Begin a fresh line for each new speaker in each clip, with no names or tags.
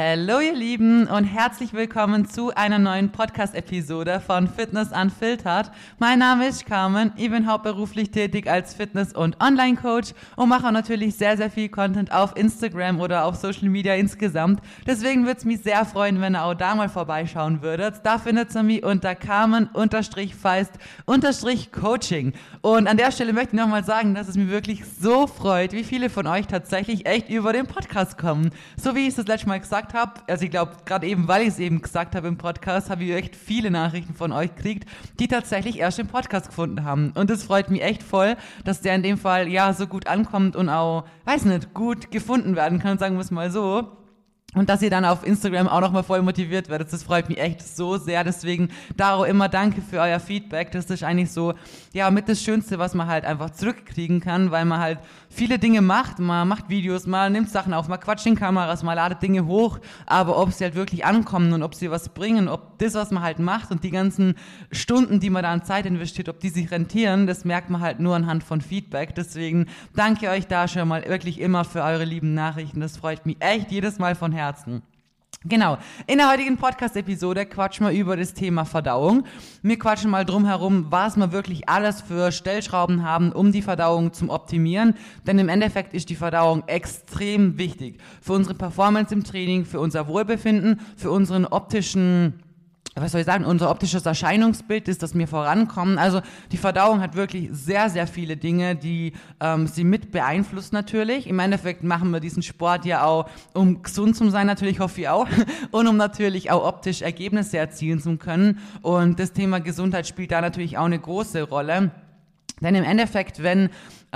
Hallo ihr Lieben und herzlich willkommen zu einer neuen Podcast-Episode von Fitness Unfiltered. Mein Name ist Carmen, ich bin hauptberuflich tätig als Fitness- und Online-Coach und mache natürlich sehr, sehr viel Content auf Instagram oder auf Social Media insgesamt. Deswegen würde es mich sehr freuen, wenn ihr auch da mal vorbeischauen würdet. Da findet ihr mich unter Carmen-Feist-Coaching. Und an der Stelle möchte ich nochmal sagen, dass es mir wirklich so freut, wie viele von euch tatsächlich echt über den Podcast kommen. So wie ich es das letzte Mal gesagt gesagt habe, also ich glaube, gerade eben, weil ich es eben gesagt habe im Podcast, habe ich echt viele Nachrichten von euch gekriegt, die tatsächlich erst den Podcast gefunden haben. Und das freut mich echt voll, dass der in dem Fall ja so gut ankommt und auch, weiß nicht, gut gefunden werden kann, sagen wir es mal so. Und dass ihr dann auf Instagram auch nochmal voll motiviert werdet, das freut mich echt so sehr. Deswegen, Daro, immer danke für euer Feedback. Das ist eigentlich so, ja, mit das Schönste, was man halt einfach zurückkriegen kann, weil man halt viele Dinge macht. Man macht Videos, man nimmt Sachen auf, man quatscht in Kameras, man ladet Dinge hoch. Aber ob sie halt wirklich ankommen und ob sie was bringen, ob das, was man halt macht und die ganzen Stunden, die man da an Zeit investiert, ob die sich rentieren, das merkt man halt nur anhand von Feedback. Deswegen danke euch da schon mal wirklich immer für eure lieben Nachrichten. Das freut mich echt jedes Mal von Herzen. Genau. In der heutigen Podcast-Episode quatschen wir über das Thema Verdauung. Wir quatschen mal drum herum, was wir wirklich alles für Stellschrauben haben, um die Verdauung zu optimieren. Denn im Endeffekt ist die Verdauung extrem wichtig. Für unsere Performance im Training, für unser Wohlbefinden, für unseren optischen was soll ich sagen, unser optisches Erscheinungsbild ist, dass wir vorankommen. Also die Verdauung hat wirklich sehr, sehr viele Dinge, die ähm, sie mit beeinflusst natürlich. Im Endeffekt machen wir diesen Sport ja auch, um gesund zu sein, natürlich hoffe ich auch, und um natürlich auch optisch Ergebnisse erzielen zu können. Und das Thema Gesundheit spielt da natürlich auch eine große Rolle. Denn im Endeffekt, wenn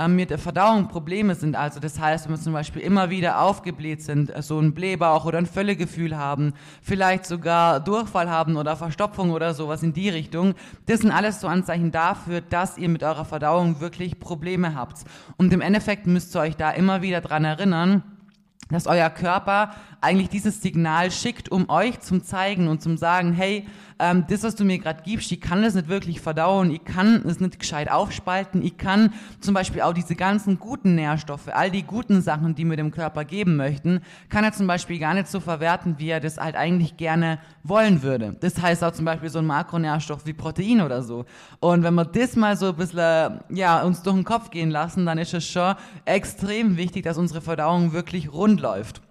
mit der Verdauung Probleme sind, also das heißt, wenn wir zum Beispiel immer wieder aufgebläht sind, äh, so ein Blähbauch oder ein Völlegefühl haben, vielleicht sogar Durchfall haben oder Verstopfung oder sowas in die Richtung, das sind alles so Anzeichen dafür, dass ihr mit eurer Verdauung wirklich Probleme habt. Und im Endeffekt müsst ihr euch da immer wieder dran erinnern, dass euer Körper eigentlich dieses Signal schickt, um euch zum zeigen und zum sagen, hey, ähm, das, was du mir gerade gibst, ich kann das nicht wirklich verdauen, ich kann es nicht gescheit aufspalten, ich kann zum Beispiel auch diese ganzen guten Nährstoffe, all die guten Sachen, die mir dem Körper geben möchten, kann er zum Beispiel gar nicht so verwerten, wie er das halt eigentlich gerne wollen würde. Das heißt auch zum Beispiel so ein Makronährstoff wie Protein oder so. Und wenn wir das mal so ein bisschen, ja, uns durch den Kopf gehen lassen, dann ist es schon extrem wichtig, dass unsere Verdauung wirklich rund läuft.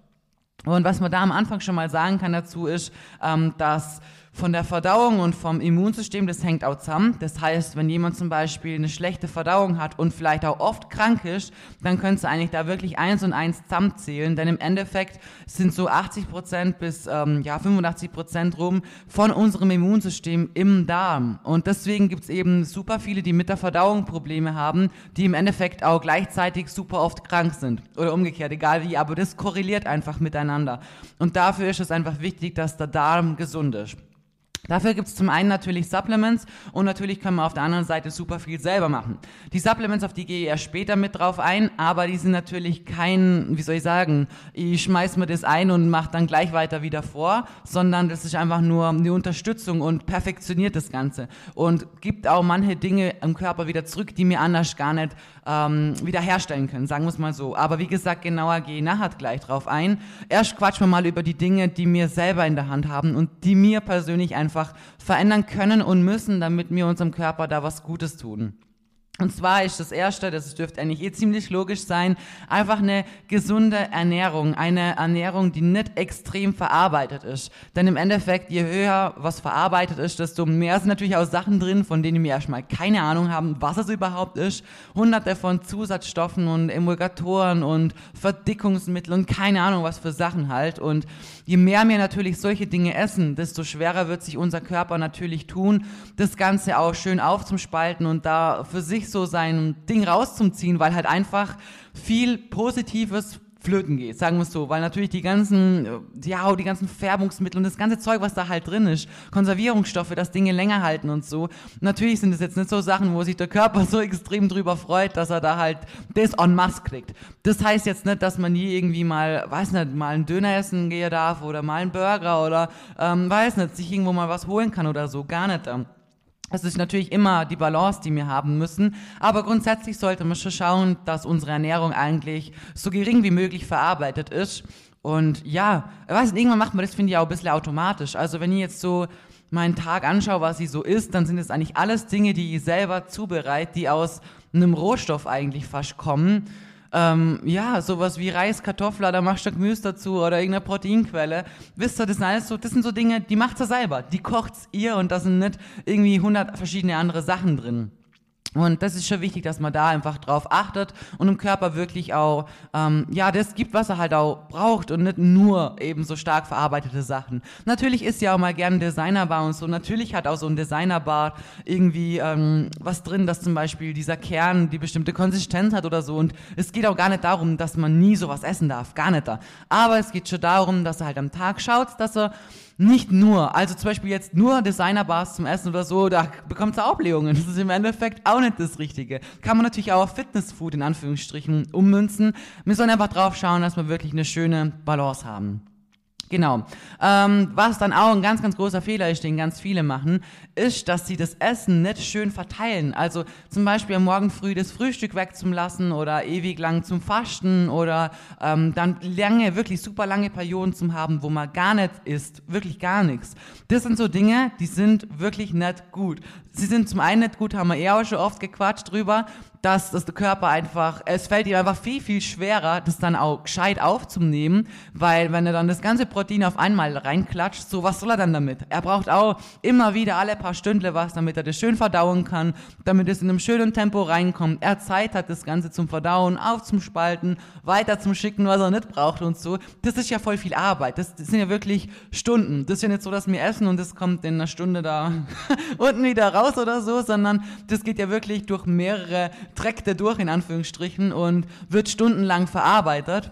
Und was man da am Anfang schon mal sagen kann dazu ist, ähm, dass von der Verdauung und vom Immunsystem, das hängt auch zusammen. Das heißt, wenn jemand zum Beispiel eine schlechte Verdauung hat und vielleicht auch oft krank ist, dann könntest du eigentlich da wirklich eins und eins zusammenzählen, denn im Endeffekt sind so 80 Prozent bis ähm, ja 85 Prozent rum von unserem Immunsystem im Darm. Und deswegen gibt's eben super viele, die mit der Verdauung Probleme haben, die im Endeffekt auch gleichzeitig super oft krank sind oder umgekehrt, egal wie, aber das korreliert einfach miteinander. Und dafür ist es einfach wichtig, dass der Darm gesund ist. Dafür gibt es zum einen natürlich Supplements und natürlich können wir auf der anderen Seite super viel selber machen. Die Supplements, auf die gehe ich erst später mit drauf ein, aber die sind natürlich kein, wie soll ich sagen, ich schmeiß mir das ein und mache dann gleich weiter wieder vor, sondern das ist einfach nur eine Unterstützung und perfektioniert das Ganze und gibt auch manche Dinge im Körper wieder zurück, die mir anders gar nicht ähm, wiederherstellen können, sagen wir es mal so. Aber wie gesagt, genauer gehe ich nachher gleich drauf ein. Erst quatschen wir mal über die Dinge, die wir selber in der Hand haben und die mir persönlich einfach einfach verändern können und müssen, damit wir unserem Körper da was Gutes tun. Und zwar ist das erste, das dürfte eigentlich eh ziemlich logisch sein, einfach eine gesunde Ernährung. Eine Ernährung, die nicht extrem verarbeitet ist. Denn im Endeffekt, je höher was verarbeitet ist, desto mehr sind natürlich auch Sachen drin, von denen wir erstmal keine Ahnung haben, was es überhaupt ist. Hunderte von Zusatzstoffen und Emulgatoren und Verdickungsmittel und keine Ahnung, was für Sachen halt. Und je mehr wir natürlich solche Dinge essen, desto schwerer wird sich unser Körper natürlich tun, das Ganze auch schön aufzuspalten und da für sich so sein Ding rauszuziehen, weil halt einfach viel Positives flöten geht, sagen wir es so, weil natürlich die ganzen, äh, ja, die ganzen Färbungsmittel und das ganze Zeug, was da halt drin ist, Konservierungsstoffe, dass Dinge länger halten und so. Natürlich sind das jetzt nicht so Sachen, wo sich der Körper so extrem drüber freut, dass er da halt das en masse kriegt. Das heißt jetzt nicht, dass man nie irgendwie mal, weiß nicht, mal einen Döner essen gehen darf oder mal einen Burger oder, ähm, weiß nicht, sich irgendwo mal was holen kann oder so, gar nicht. Ähm. Es ist natürlich immer die Balance, die wir haben müssen, aber grundsätzlich sollte man schon schauen, dass unsere Ernährung eigentlich so gering wie möglich verarbeitet ist Und ja, weißt, irgendwann macht man das, finde ich, auch ein bisschen automatisch. Also wenn ich jetzt so meinen Tag anschaue, was ich so isst, dann sind es eigentlich alles Dinge, die ich selber zubereite, die aus einem Rohstoff eigentlich fast kommen. Ähm, ja, sowas wie Reis, Kartoffeln, da machst du Gemüse dazu oder irgendeine Proteinquelle. Wisst ihr, das sind alles so, das sind so Dinge, die macht ihr selber. Die kocht's ihr und da sind nicht irgendwie hundert verschiedene andere Sachen drin. Und das ist schon wichtig, dass man da einfach drauf achtet und im Körper wirklich auch, ähm, ja, das gibt, was er halt auch braucht und nicht nur eben so stark verarbeitete Sachen. Natürlich ist ja auch mal gern Designerbar und so. Natürlich hat auch so ein Designerbar irgendwie ähm, was drin, dass zum Beispiel dieser Kern die bestimmte Konsistenz hat oder so. Und es geht auch gar nicht darum, dass man nie sowas essen darf. Gar nicht da. Aber es geht schon darum, dass er halt am Tag schaut, dass er nicht nur, also zum Beispiel jetzt nur Designerbars zum Essen oder so, da bekommt es auch Blähungen. Das ist im Endeffekt auch nicht das Richtige. Kann man natürlich auch auf Fitnessfood in Anführungsstrichen ummünzen. Wir sollen einfach drauf schauen, dass wir wirklich eine schöne Balance haben. Genau. Ähm, was dann auch ein ganz, ganz großer Fehler ist, den ganz viele machen, ist, dass sie das Essen nicht schön verteilen. Also zum Beispiel am Morgen früh das Frühstück wegzulassen oder ewig lang zum Fasten oder ähm, dann lange, wirklich super lange Perioden zum haben, wo man gar nicht isst, wirklich gar nichts. Das sind so Dinge, die sind wirklich nicht gut. Sie sind zum einen nicht gut, haben wir eh auch schon oft gequatscht drüber, dass, dass der Körper einfach, es fällt ihm einfach viel, viel schwerer, das dann auch gescheit aufzunehmen, weil wenn er dann das ganze Protein auf einmal reinklatscht, so was soll er dann damit? Er braucht auch immer wieder alle paar Stündle was, damit er das schön verdauen kann, damit es in einem schönen Tempo reinkommt. Er Zeit hat, das Ganze zum Verdauen, aufzuspalten, weiter zum Schicken, was er nicht braucht und so. Das ist ja voll viel Arbeit. Das, das sind ja wirklich Stunden. Das ist ja nicht so, dass wir essen und das kommt in einer Stunde da unten wieder raus oder so, sondern das geht ja wirklich durch mehrere trägt er durch in Anführungsstrichen und wird stundenlang verarbeitet.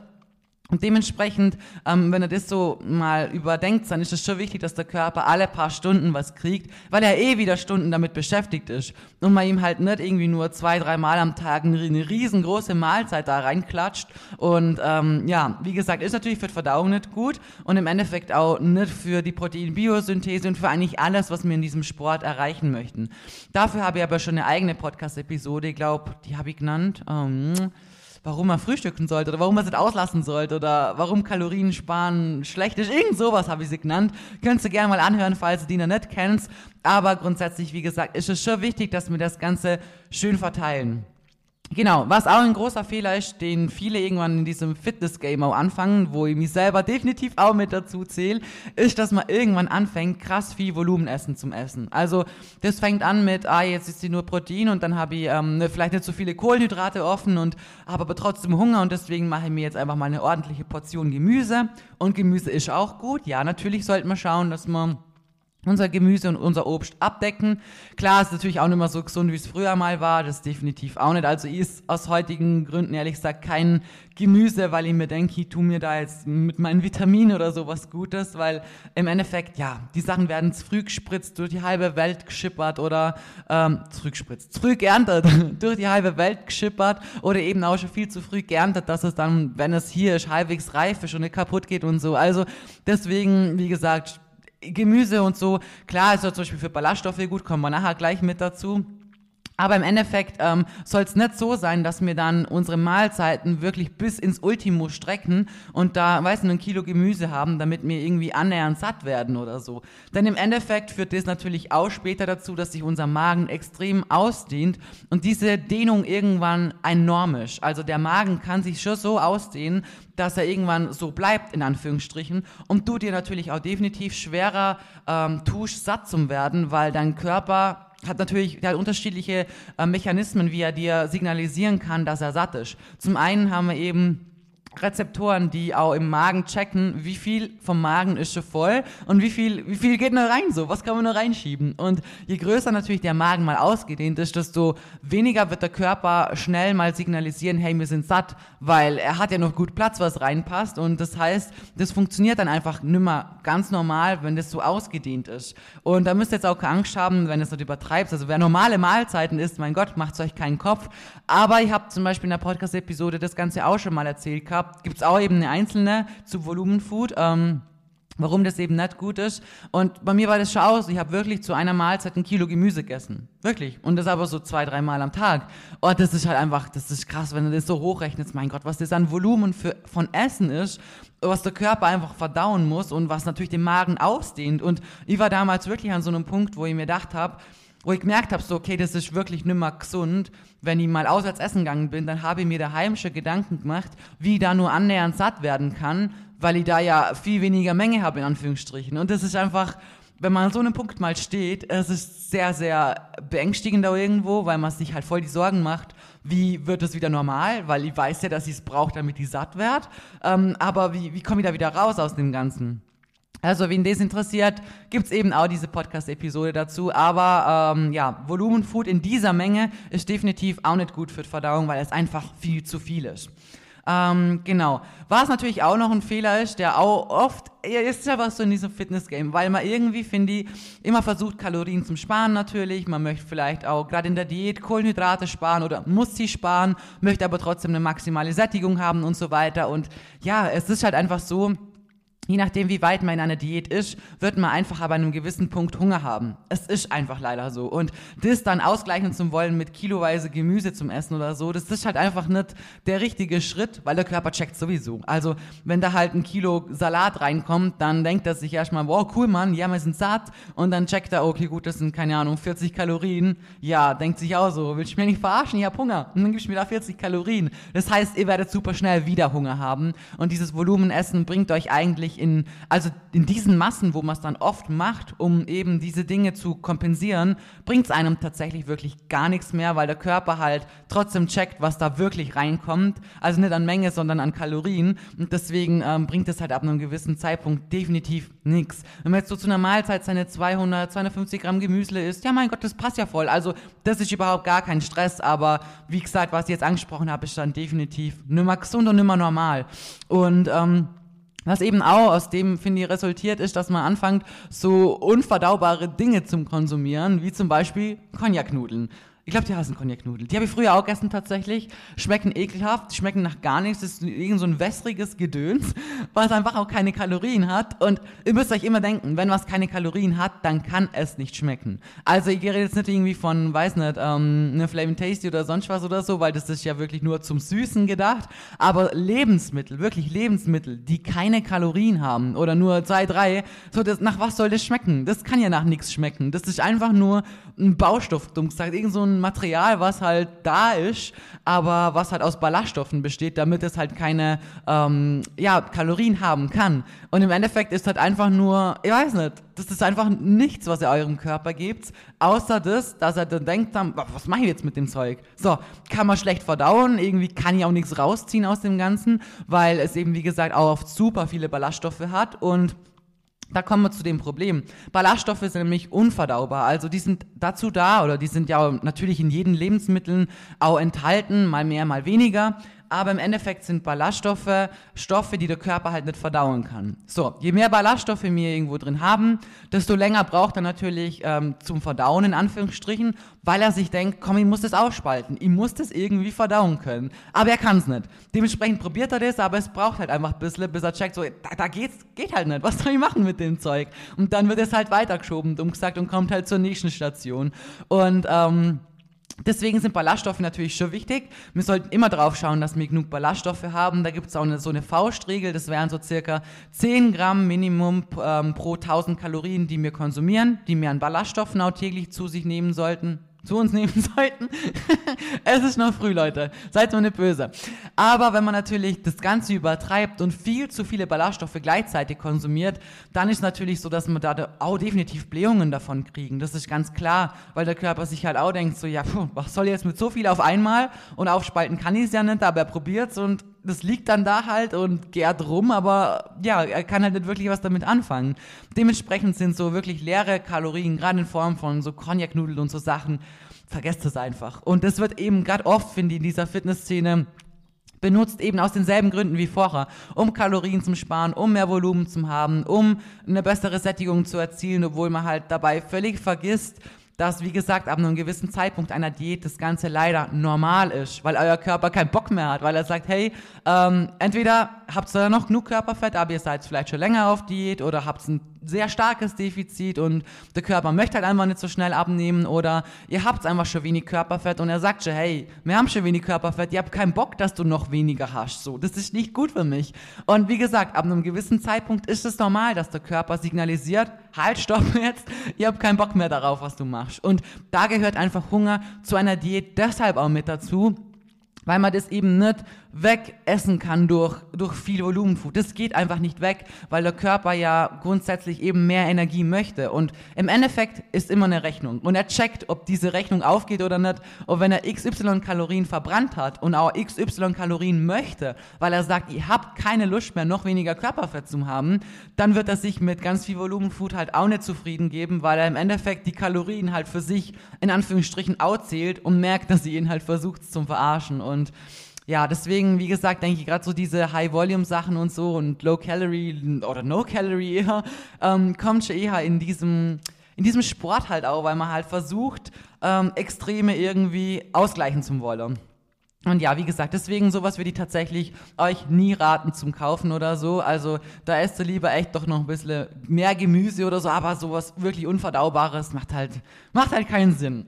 Und dementsprechend, ähm, wenn er das so mal überdenkt, dann ist es schon wichtig, dass der Körper alle paar Stunden was kriegt, weil er eh wieder Stunden damit beschäftigt ist. Und man ihm halt nicht irgendwie nur zwei, drei Mal am Tag eine riesengroße Mahlzeit da reinklatscht. Und ähm, ja, wie gesagt, ist natürlich für die Verdauung nicht gut und im Endeffekt auch nicht für die Proteinbiosynthese und für eigentlich alles, was wir in diesem Sport erreichen möchten. Dafür habe ich aber schon eine eigene Podcast-Episode, ich glaube, die habe ich genannt. Ähm, warum man frühstücken sollte oder warum man es auslassen sollte oder warum Kalorien sparen schlecht ist. Irgend sowas habe ich sie genannt. Könntest du gerne mal anhören, falls du die noch nicht kennst. Aber grundsätzlich, wie gesagt, ist es schon wichtig, dass wir das Ganze schön verteilen. Genau, was auch ein großer Fehler ist, den viele irgendwann in diesem Fitness-Game auch anfangen, wo ich mich selber definitiv auch mit dazu zähle, ist, dass man irgendwann anfängt, krass viel Volumenessen zum Essen. Also das fängt an mit, ah, jetzt ist sie nur Protein und dann habe ich ähm, ne, vielleicht nicht so viele Kohlenhydrate offen und habe aber trotzdem Hunger und deswegen mache ich mir jetzt einfach mal eine ordentliche Portion Gemüse. Und Gemüse ist auch gut. Ja, natürlich sollte man schauen, dass man unser Gemüse und unser Obst abdecken. Klar, ist natürlich auch nicht mehr so gesund, wie es früher mal war. Das definitiv auch nicht. Also ich ist aus heutigen Gründen ehrlich gesagt kein Gemüse, weil ich mir denke, ich tue mir da jetzt mit meinen Vitaminen oder sowas Gutes, weil im Endeffekt, ja, die Sachen werden zu früh gespritzt, durch die halbe Welt geschippert oder ähm, zu früh gespritzt, zu früh geerntet, durch die halbe Welt geschippert oder eben auch schon viel zu früh geerntet, dass es dann, wenn es hier ist, halbwegs reif ist und nicht kaputt geht und so. Also deswegen, wie gesagt, Gemüse und so, klar ist ja zum Beispiel für Ballaststoffe gut, kommen wir nachher gleich mit dazu. Aber im Endeffekt ähm, soll es nicht so sein, dass wir dann unsere Mahlzeiten wirklich bis ins Ultimo strecken und da, weißt du, ein Kilo Gemüse haben, damit wir irgendwie annähernd satt werden oder so. Denn im Endeffekt führt das natürlich auch später dazu, dass sich unser Magen extrem ausdehnt und diese Dehnung irgendwann enorm ist. Also der Magen kann sich schon so ausdehnen, dass er irgendwann so bleibt, in Anführungsstrichen, und du dir natürlich auch definitiv schwerer ähm, tust, satt zu werden, weil dein Körper hat natürlich der hat unterschiedliche äh, Mechanismen, wie er dir signalisieren kann, dass er satt ist. Zum einen haben wir eben Rezeptoren, die auch im Magen checken, wie viel vom Magen ist schon voll und wie viel, wie viel geht noch rein so, was kann man noch reinschieben. Und je größer natürlich der Magen mal ausgedehnt ist, desto weniger wird der Körper schnell mal signalisieren, hey, wir sind satt, weil er hat ja noch gut Platz, was reinpasst. Und das heißt, das funktioniert dann einfach nimmer ganz normal, wenn das so ausgedehnt ist. Und da müsst ihr jetzt auch keine Angst haben, wenn es nicht übertreibt. Also wer normale Mahlzeiten isst, mein Gott, macht euch keinen Kopf. Aber ich habe zum Beispiel in der Podcast-Episode das Ganze auch schon mal erzählt gehabt, gibt es auch eben eine einzelne zu Volumenfood. Ähm, warum das eben nicht gut ist. Und bei mir war das schon aus. Ich habe wirklich zu einer Mahlzeit ein Kilo Gemüse gegessen. Wirklich. Und das aber so zwei, dreimal am Tag. Und das ist halt einfach, das ist krass, wenn du das so hochrechnest. Mein Gott, was das an Volumen für, von Essen ist, was der Körper einfach verdauen muss und was natürlich den Magen ausdehnt. Und ich war damals wirklich an so einem Punkt, wo ich mir gedacht habe, wo ich gemerkt habe, so, okay, das ist wirklich nimmer gesund. Wenn ich mal auswärts essen gegangen bin, dann habe ich mir daheim schon Gedanken gemacht, wie ich da nur annähernd satt werden kann, weil ich da ja viel weniger Menge habe, in Anführungsstrichen. Und das ist einfach, wenn man an so einem Punkt mal steht, es ist sehr, sehr beängstigend da irgendwo, weil man sich halt voll die Sorgen macht, wie wird es wieder normal, weil ich weiß ja, dass ich es brauche, damit ich satt werde. Ähm, aber wie, wie komme ich da wieder raus aus dem Ganzen? Also, wen das interessiert, gibt's eben auch diese Podcast-Episode dazu. Aber ähm, ja, Volumenfood in dieser Menge ist definitiv auch nicht gut für die Verdauung, weil es einfach viel zu viel ist. Ähm, genau. Was natürlich auch noch ein Fehler ist, der auch oft, ja, ist ja was so in diesem Fitness-Game, weil man irgendwie, finde ich, immer versucht, Kalorien zum Sparen natürlich. Man möchte vielleicht auch gerade in der Diät Kohlenhydrate sparen oder muss sie sparen, möchte aber trotzdem eine maximale Sättigung haben und so weiter. Und ja, es ist halt einfach so, Je nachdem, wie weit man in einer Diät ist, wird man einfach aber an einem gewissen Punkt Hunger haben. Es ist einfach leider so. Und das dann ausgleichen zu wollen mit kiloweise Gemüse zum Essen oder so, das ist halt einfach nicht der richtige Schritt, weil der Körper checkt sowieso. Also, wenn da halt ein Kilo Salat reinkommt, dann denkt er sich erstmal, wow, cool, Mann, ja, wir sind satt. Und dann checkt er, okay, gut, das sind, keine Ahnung, 40 Kalorien. Ja, denkt sich auch so, willst du mir nicht verarschen? Ich hab Hunger. Und dann gibst du mir da 40 Kalorien. Das heißt, ihr werdet super schnell wieder Hunger haben. Und dieses Volumenessen bringt euch eigentlich in, also in diesen Massen, wo man es dann oft macht, um eben diese Dinge zu kompensieren, bringt es einem tatsächlich wirklich gar nichts mehr, weil der Körper halt trotzdem checkt, was da wirklich reinkommt. Also nicht an Menge, sondern an Kalorien. Und deswegen ähm, bringt es halt ab einem gewissen Zeitpunkt definitiv nichts. Wenn man jetzt so zu einer Mahlzeit seine 200, 250 Gramm Gemüse isst, ja mein Gott, das passt ja voll. Also das ist überhaupt gar kein Stress, aber wie gesagt, was ich jetzt angesprochen habe, ist dann definitiv nimmer gesund und nimmer normal. Und ähm, was eben auch aus dem, finde ich, resultiert ist, dass man anfängt, so unverdaubare Dinge zum Konsumieren, wie zum Beispiel Cognac-Nudeln. Ich glaube, die heißen Cognac-Nudeln. Die habe ich früher auch gegessen tatsächlich. Schmecken ekelhaft, schmecken nach gar nichts. Das ist irgend so ein wässriges Gedöns, was einfach auch keine Kalorien hat. Und ihr müsst euch immer denken, wenn was keine Kalorien hat, dann kann es nicht schmecken. Also ich rede jetzt nicht irgendwie von, weiß nicht, ähm, eine Flaming Tasty oder sonst was oder so, weil das ist ja wirklich nur zum Süßen gedacht. Aber Lebensmittel, wirklich Lebensmittel, die keine Kalorien haben oder nur zwei, drei, so das, nach was soll das schmecken? Das kann ja nach nichts schmecken. Das ist einfach nur ein Baustoff, dumm gesagt, irgend so ein Material, was halt da ist, aber was halt aus Ballaststoffen besteht, damit es halt keine ähm, ja, Kalorien haben kann. Und im Endeffekt ist halt einfach nur, ich weiß nicht, das ist einfach nichts, was ihr eurem Körper gibt, außer das, dass er dann denkt, was mache ich jetzt mit dem Zeug? So, kann man schlecht verdauen, irgendwie kann ich auch nichts rausziehen aus dem Ganzen, weil es eben, wie gesagt, auch oft super viele Ballaststoffe hat und da kommen wir zu dem Problem. Ballaststoffe sind nämlich unverdaubar. Also die sind dazu da oder die sind ja natürlich in jedem Lebensmitteln auch enthalten, mal mehr, mal weniger aber im Endeffekt sind Ballaststoffe Stoffe, die der Körper halt nicht verdauen kann. So, je mehr Ballaststoffe wir irgendwo drin haben, desto länger braucht er natürlich ähm, zum Verdauen in Anführungsstrichen, weil er sich denkt, komm, ich muss das aufspalten, ich muss das irgendwie verdauen können. Aber er kann es nicht. Dementsprechend probiert er das, aber es braucht halt einfach ein bisschen, bis er checkt, so, da, da geht's, geht halt nicht, was soll ich machen mit dem Zeug? Und dann wird es halt weitergeschoben, dumm gesagt, und kommt halt zur nächsten Station. Und ähm, Deswegen sind Ballaststoffe natürlich schon wichtig. Wir sollten immer drauf schauen, dass wir genug Ballaststoffe haben. Da gibt es auch eine, so eine Faustregel, das wären so circa 10 Gramm Minimum ähm, pro 1000 Kalorien, die wir konsumieren, die wir an Ballaststoffen auch täglich zu sich nehmen sollten zu uns nehmen sollten. es ist noch früh, Leute. Seid mir nicht böse. Aber wenn man natürlich das Ganze übertreibt und viel zu viele Ballaststoffe gleichzeitig konsumiert, dann ist natürlich so, dass man da auch definitiv Blähungen davon kriegen. Das ist ganz klar, weil der Körper sich halt auch denkt, so, ja, puh, was soll jetzt mit so viel auf einmal? Und aufspalten kann ich es ja nicht, aber er probiert's und das liegt dann da halt und gärt rum, aber ja, er kann halt nicht wirklich was damit anfangen. Dementsprechend sind so wirklich leere Kalorien, gerade in Form von so Cognac-Nudeln und so Sachen, vergesst es einfach. Und das wird eben gerade oft, finde ich, in dieser Fitnessszene benutzt eben aus denselben Gründen wie vorher, um Kalorien zu sparen, um mehr Volumen zu haben, um eine bessere Sättigung zu erzielen, obwohl man halt dabei völlig vergisst, dass, wie gesagt, ab einem gewissen Zeitpunkt einer Diät das Ganze leider normal ist, weil euer Körper keinen Bock mehr hat, weil er sagt, hey, ähm, entweder habt ihr noch genug Körperfett, aber ihr seid vielleicht schon länger auf Diät oder habt ein sehr starkes Defizit und der Körper möchte halt einfach nicht so schnell abnehmen oder ihr habt einfach schon wenig Körperfett und er sagt schon, hey, wir haben schon wenig Körperfett, ihr habt keinen Bock, dass du noch weniger hast, so, das ist nicht gut für mich. Und wie gesagt, ab einem gewissen Zeitpunkt ist es normal, dass der Körper signalisiert, halt, stopp jetzt, ihr habt keinen Bock mehr darauf, was du machst. Und da gehört einfach Hunger zu einer Diät deshalb auch mit dazu, weil man das eben nicht wegessen kann durch, durch viel Volumenfood. Das geht einfach nicht weg, weil der Körper ja grundsätzlich eben mehr Energie möchte. Und im Endeffekt ist immer eine Rechnung. Und er checkt, ob diese Rechnung aufgeht oder nicht. Und wenn er XY Kalorien verbrannt hat und auch XY Kalorien möchte, weil er sagt, ihr habt keine Lust mehr, noch weniger Körperfett zu haben, dann wird er sich mit ganz viel Volumenfood halt auch nicht zufrieden geben, weil er im Endeffekt die Kalorien halt für sich in Anführungsstrichen outzählt und merkt, dass sie ihn halt versucht zum Verarschen. Und ja, deswegen, wie gesagt, denke ich gerade so diese High-Volume-Sachen und so und Low-Calorie oder No-Calorie eher, ähm, kommt schon eher in diesem, in diesem Sport halt auch, weil man halt versucht, ähm, Extreme irgendwie ausgleichen zu wollen. Und ja, wie gesagt, deswegen sowas würde ich tatsächlich euch nie raten zum Kaufen oder so. Also da esst ihr lieber echt doch noch ein bisschen mehr Gemüse oder so, aber sowas wirklich Unverdaubares macht halt, macht halt keinen Sinn.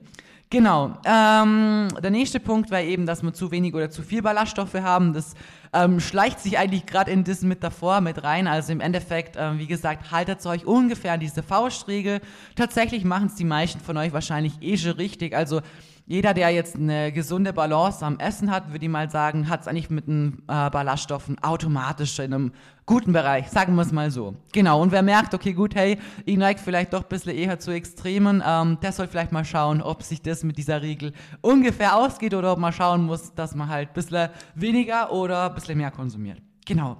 Genau. Ähm, der nächste Punkt war eben, dass wir zu wenig oder zu viel Ballaststoffe haben. Das ähm, schleicht sich eigentlich gerade in das mit davor mit rein. Also im Endeffekt, ähm, wie gesagt, haltet euch ungefähr an diese Faustregel. Tatsächlich machen es die meisten von euch wahrscheinlich eh schon richtig. Also jeder, der jetzt eine gesunde Balance am Essen hat, würde ich mal sagen, hat es eigentlich mit den äh, Ballaststoffen automatisch in einem guten Bereich, sagen wir es mal so. Genau, und wer merkt, okay, gut, hey, ich neige vielleicht doch ein bisschen eher zu Extremen, ähm, der soll vielleicht mal schauen, ob sich das mit dieser Regel ungefähr ausgeht oder ob man schauen muss, dass man halt ein bisschen weniger oder ein bisschen mehr konsumiert. Genau.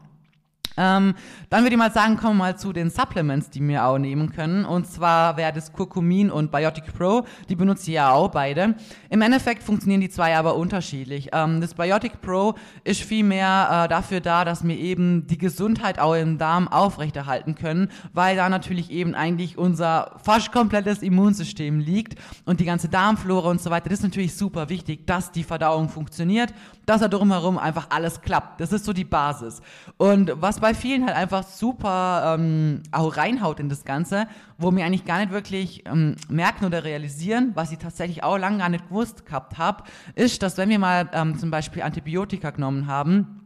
Ähm, dann würde ich mal sagen, kommen wir mal zu den Supplements, die wir auch nehmen können. Und zwar wäre das Kurkumin und Biotic Pro. Die benutze ich ja auch beide. Im Endeffekt funktionieren die zwei aber unterschiedlich. Ähm, das Biotic Pro ist vielmehr äh, dafür da, dass wir eben die Gesundheit auch im Darm aufrechterhalten können, weil da natürlich eben eigentlich unser fast komplettes Immunsystem liegt und die ganze Darmflora und so weiter. Das ist natürlich super wichtig, dass die Verdauung funktioniert, dass da drumherum einfach alles klappt. Das ist so die Basis. Und was bei vielen halt einfach super ähm, auch reinhaut in das Ganze, wo mir eigentlich gar nicht wirklich ähm, merken oder realisieren, was ich tatsächlich auch lange gar nicht gewusst gehabt habe, ist, dass wenn wir mal ähm, zum Beispiel Antibiotika genommen haben,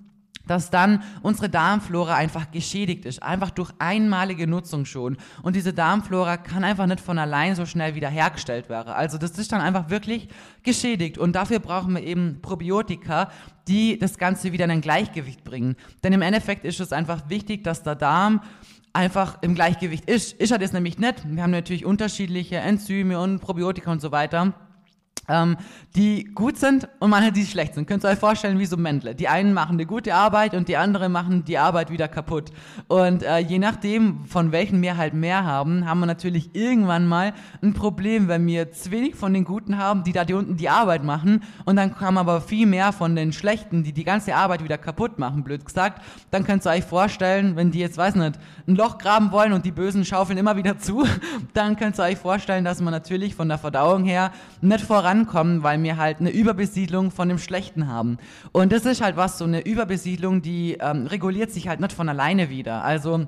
dass dann unsere Darmflora einfach geschädigt ist, einfach durch einmalige Nutzung schon. Und diese Darmflora kann einfach nicht von allein so schnell wieder hergestellt werden. Also das ist dann einfach wirklich geschädigt. Und dafür brauchen wir eben Probiotika, die das Ganze wieder in ein Gleichgewicht bringen. Denn im Endeffekt ist es einfach wichtig, dass der Darm einfach im Gleichgewicht ist. Ist er das nämlich nicht. Wir haben natürlich unterschiedliche Enzyme und Probiotika und so weiter ähm, die gut sind und manche, die schlecht sind. Könnt ihr euch vorstellen, wie so Mändle. Die einen machen eine gute Arbeit und die anderen machen die Arbeit wieder kaputt. Und äh, je nachdem, von welchen wir halt mehr haben, haben wir natürlich irgendwann mal ein Problem, wenn wir zu wenig von den Guten haben, die da die unten die Arbeit machen und dann haben aber viel mehr von den Schlechten, die die ganze Arbeit wieder kaputt machen, blöd gesagt. Dann könnt ihr euch vorstellen, wenn die jetzt, weiß nicht, ein Loch graben wollen und die Bösen schaufeln immer wieder zu, dann könnt ihr euch vorstellen, dass man natürlich von der Verdauung her nicht voran ankommen, weil wir halt eine Überbesiedlung von dem Schlechten haben. Und das ist halt was, so eine Überbesiedlung, die ähm, reguliert sich halt nicht von alleine wieder. Also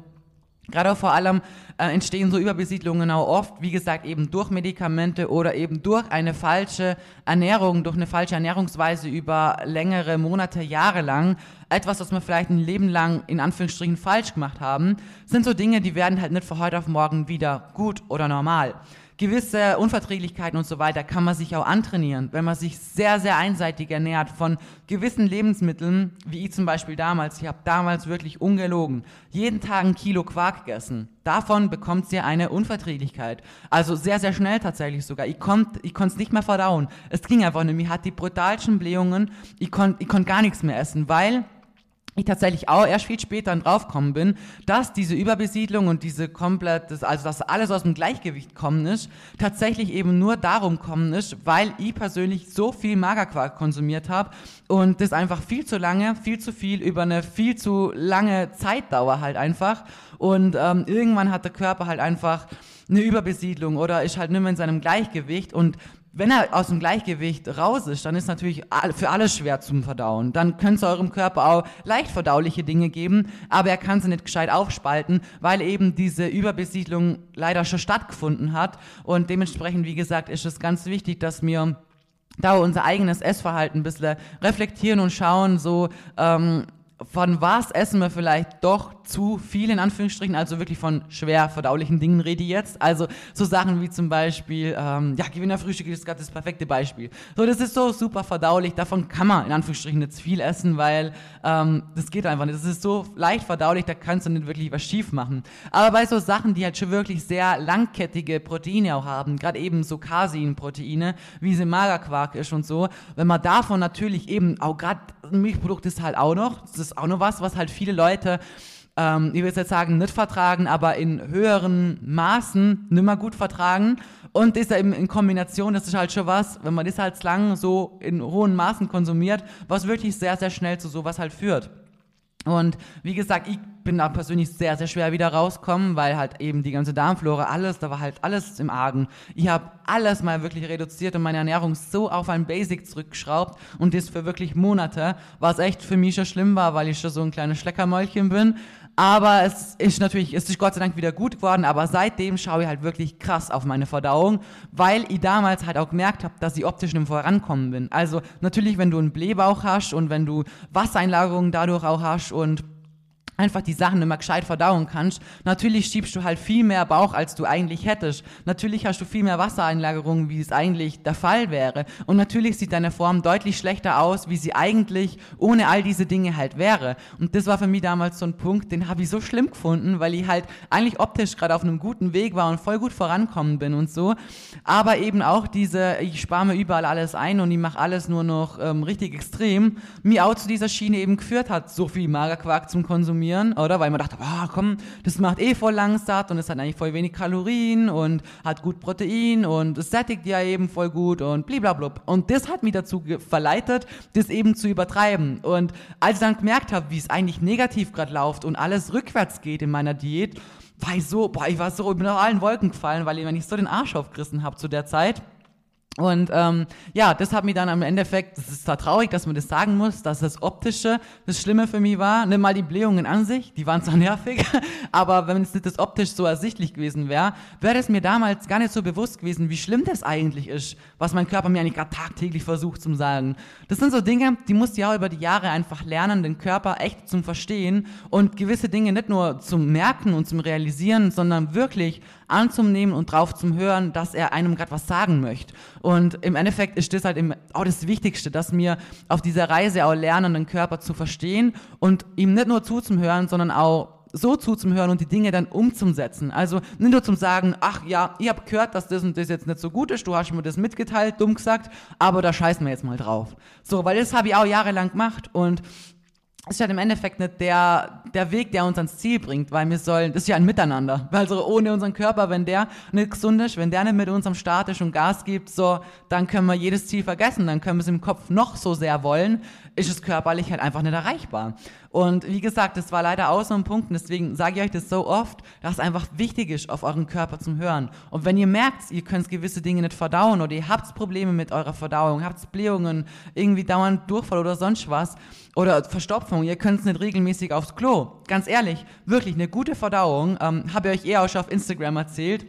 Gerade vor allem äh, entstehen so Überbesiedlungen auch oft, wie gesagt, eben durch Medikamente oder eben durch eine falsche Ernährung, durch eine falsche Ernährungsweise über längere Monate, Jahre lang. Etwas, was wir vielleicht ein Leben lang in Anführungsstrichen falsch gemacht haben, sind so Dinge, die werden halt nicht von heute auf morgen wieder gut oder normal gewisse Unverträglichkeiten und so weiter kann man sich auch antrainieren, wenn man sich sehr, sehr einseitig ernährt von gewissen Lebensmitteln, wie ich zum Beispiel damals. Ich habe damals wirklich ungelogen jeden Tag ein Kilo Quark gegessen. Davon bekommt ihr eine Unverträglichkeit. Also sehr, sehr schnell tatsächlich sogar. Ich konnte ich es nicht mehr verdauen. Es ging einfach nicht. Mir hat die brutalsten Blähungen. Ich konnte ich konnt gar nichts mehr essen, weil ich tatsächlich auch erst viel später draufgekommen bin, dass diese Überbesiedlung und diese komplett, also dass alles aus dem Gleichgewicht kommen ist, tatsächlich eben nur darum kommen ist, weil ich persönlich so viel Magerquark konsumiert habe und das einfach viel zu lange, viel zu viel über eine viel zu lange Zeitdauer halt einfach. Und ähm, irgendwann hat der Körper halt einfach eine Überbesiedlung oder ist halt nicht mehr in seinem Gleichgewicht und wenn er aus dem Gleichgewicht raus ist, dann ist natürlich für alles schwer zum Verdauen. Dann können es eurem Körper auch leicht verdauliche Dinge geben, aber er kann sie nicht gescheit aufspalten, weil eben diese Überbesiedlung leider schon stattgefunden hat. Und dementsprechend, wie gesagt, ist es ganz wichtig, dass wir da unser eigenes Essverhalten ein bisschen reflektieren und schauen, so, ähm, von was essen wir vielleicht doch zu viel in Anführungsstrichen, also wirklich von schwer verdaulichen Dingen rede ich jetzt. Also so Sachen wie zum Beispiel, ähm, ja, Gewinnerfrühstück ist gerade das perfekte Beispiel. So, das ist so super verdaulich, davon kann man in Anführungsstrichen nicht viel essen, weil ähm, das geht einfach nicht. Das ist so leicht verdaulich, da kannst du nicht wirklich was schief machen. Aber bei so Sachen, die halt schon wirklich sehr langkettige Proteine auch haben, gerade eben so Casein-Proteine, wie sie Magerquark ist und so, wenn man davon natürlich eben auch gerade Milchprodukt ist halt auch noch, das ist auch noch was, was halt viele Leute, ähm, ich will jetzt sagen, nicht vertragen, aber in höheren Maßen nimmer gut vertragen. Und das eben in Kombination, das ist halt schon was, wenn man das halt lang so in hohen Maßen konsumiert, was wirklich sehr, sehr schnell zu sowas halt führt. Und wie gesagt, ich bin da persönlich sehr, sehr schwer wieder rauskommen, weil halt eben die ganze Darmflora, alles, da war halt alles im Argen. Ich habe alles mal wirklich reduziert und meine Ernährung so auf ein Basic zurückgeschraubt und das für wirklich Monate, was echt für mich schon schlimm war, weil ich schon so ein kleines Schleckermäulchen bin. Aber es ist natürlich, es ist Gott sei Dank wieder gut geworden, aber seitdem schaue ich halt wirklich krass auf meine Verdauung, weil ich damals halt auch gemerkt habe, dass ich optisch im Vorankommen bin. Also natürlich, wenn du einen Blähbauch hast und wenn du Wassereinlagerungen dadurch auch hast und einfach die Sachen immer gescheit verdauen kannst. Natürlich schiebst du halt viel mehr Bauch, als du eigentlich hättest. Natürlich hast du viel mehr Wassereinlagerungen, wie es eigentlich der Fall wäre. Und natürlich sieht deine Form deutlich schlechter aus, wie sie eigentlich ohne all diese Dinge halt wäre. Und das war für mich damals so ein Punkt, den habe ich so schlimm gefunden, weil ich halt eigentlich optisch gerade auf einem guten Weg war und voll gut vorankommen bin und so. Aber eben auch diese, ich spare mir überall alles ein und ich mache alles nur noch ähm, richtig extrem, mir auch zu dieser Schiene eben geführt hat, so viel Magerquark zum Konsumieren konsumieren, oder? Weil man dachte, ah, komm, das macht eh voll lang und es hat eigentlich voll wenig Kalorien und hat gut Protein und es sättigt ja eben voll gut und blablabla. Und das hat mich dazu verleitet, das eben zu übertreiben. Und als ich dann gemerkt habe, wie es eigentlich negativ gerade läuft und alles rückwärts geht in meiner Diät, war ich so, boah, ich war so, ich bin auf allen Wolken gefallen, weil ich, wenn ich so den Arsch aufgerissen habe zu der Zeit, und ähm, ja, das hat mich dann am Endeffekt, das ist zwar traurig, dass man das sagen muss, dass das Optische das Schlimme für mich war. Nimm mal die Blähungen an sich, die waren zwar nervig, aber wenn es nicht das optisch so ersichtlich gewesen wäre, wäre es mir damals gar nicht so bewusst gewesen, wie schlimm das eigentlich ist, was mein Körper mir eigentlich gerade tagtäglich versucht zu sagen. Das sind so Dinge, die musst du ja über die Jahre einfach lernen, den Körper echt zum Verstehen und gewisse Dinge nicht nur zum Merken und zum Realisieren, sondern wirklich anzunehmen und drauf zum Hören, dass er einem gerade was sagen möchte. Und im Endeffekt ist das halt im, auch das Wichtigste, dass wir auf dieser Reise auch lernen, den Körper zu verstehen und ihm nicht nur zuzuhören, sondern auch so zuzuhören und die Dinge dann umzusetzen. Also nicht nur zum Sagen, ach ja, ich habe gehört, dass das und das jetzt nicht so gut ist, du hast mir das mitgeteilt, dumm gesagt, aber da scheißen wir jetzt mal drauf. So, weil das habe ich auch jahrelang gemacht und ist halt im Endeffekt nicht der, der Weg, der uns ans Ziel bringt, weil wir sollen, das ist ja ein Miteinander. Also ohne unseren Körper, wenn der nicht gesund ist, wenn der nicht mit uns am Start ist und Gas gibt, so, dann können wir jedes Ziel vergessen, dann können wir es im Kopf noch so sehr wollen, ist es körperlich halt einfach nicht erreichbar. Und wie gesagt, das war leider auch so ein Punkt, deswegen sage ich euch das so oft, dass es einfach wichtig ist, auf euren Körper zu hören. Und wenn ihr merkt, ihr könnt gewisse Dinge nicht verdauen oder ihr habt Probleme mit eurer Verdauung, habt Blähungen, irgendwie dauernd Durchfall oder sonst was, oder Verstopfung, ihr könnt es nicht regelmäßig aufs Klo. Ganz ehrlich, wirklich eine gute Verdauung, ähm, habe ich euch eher auch schon auf Instagram erzählt,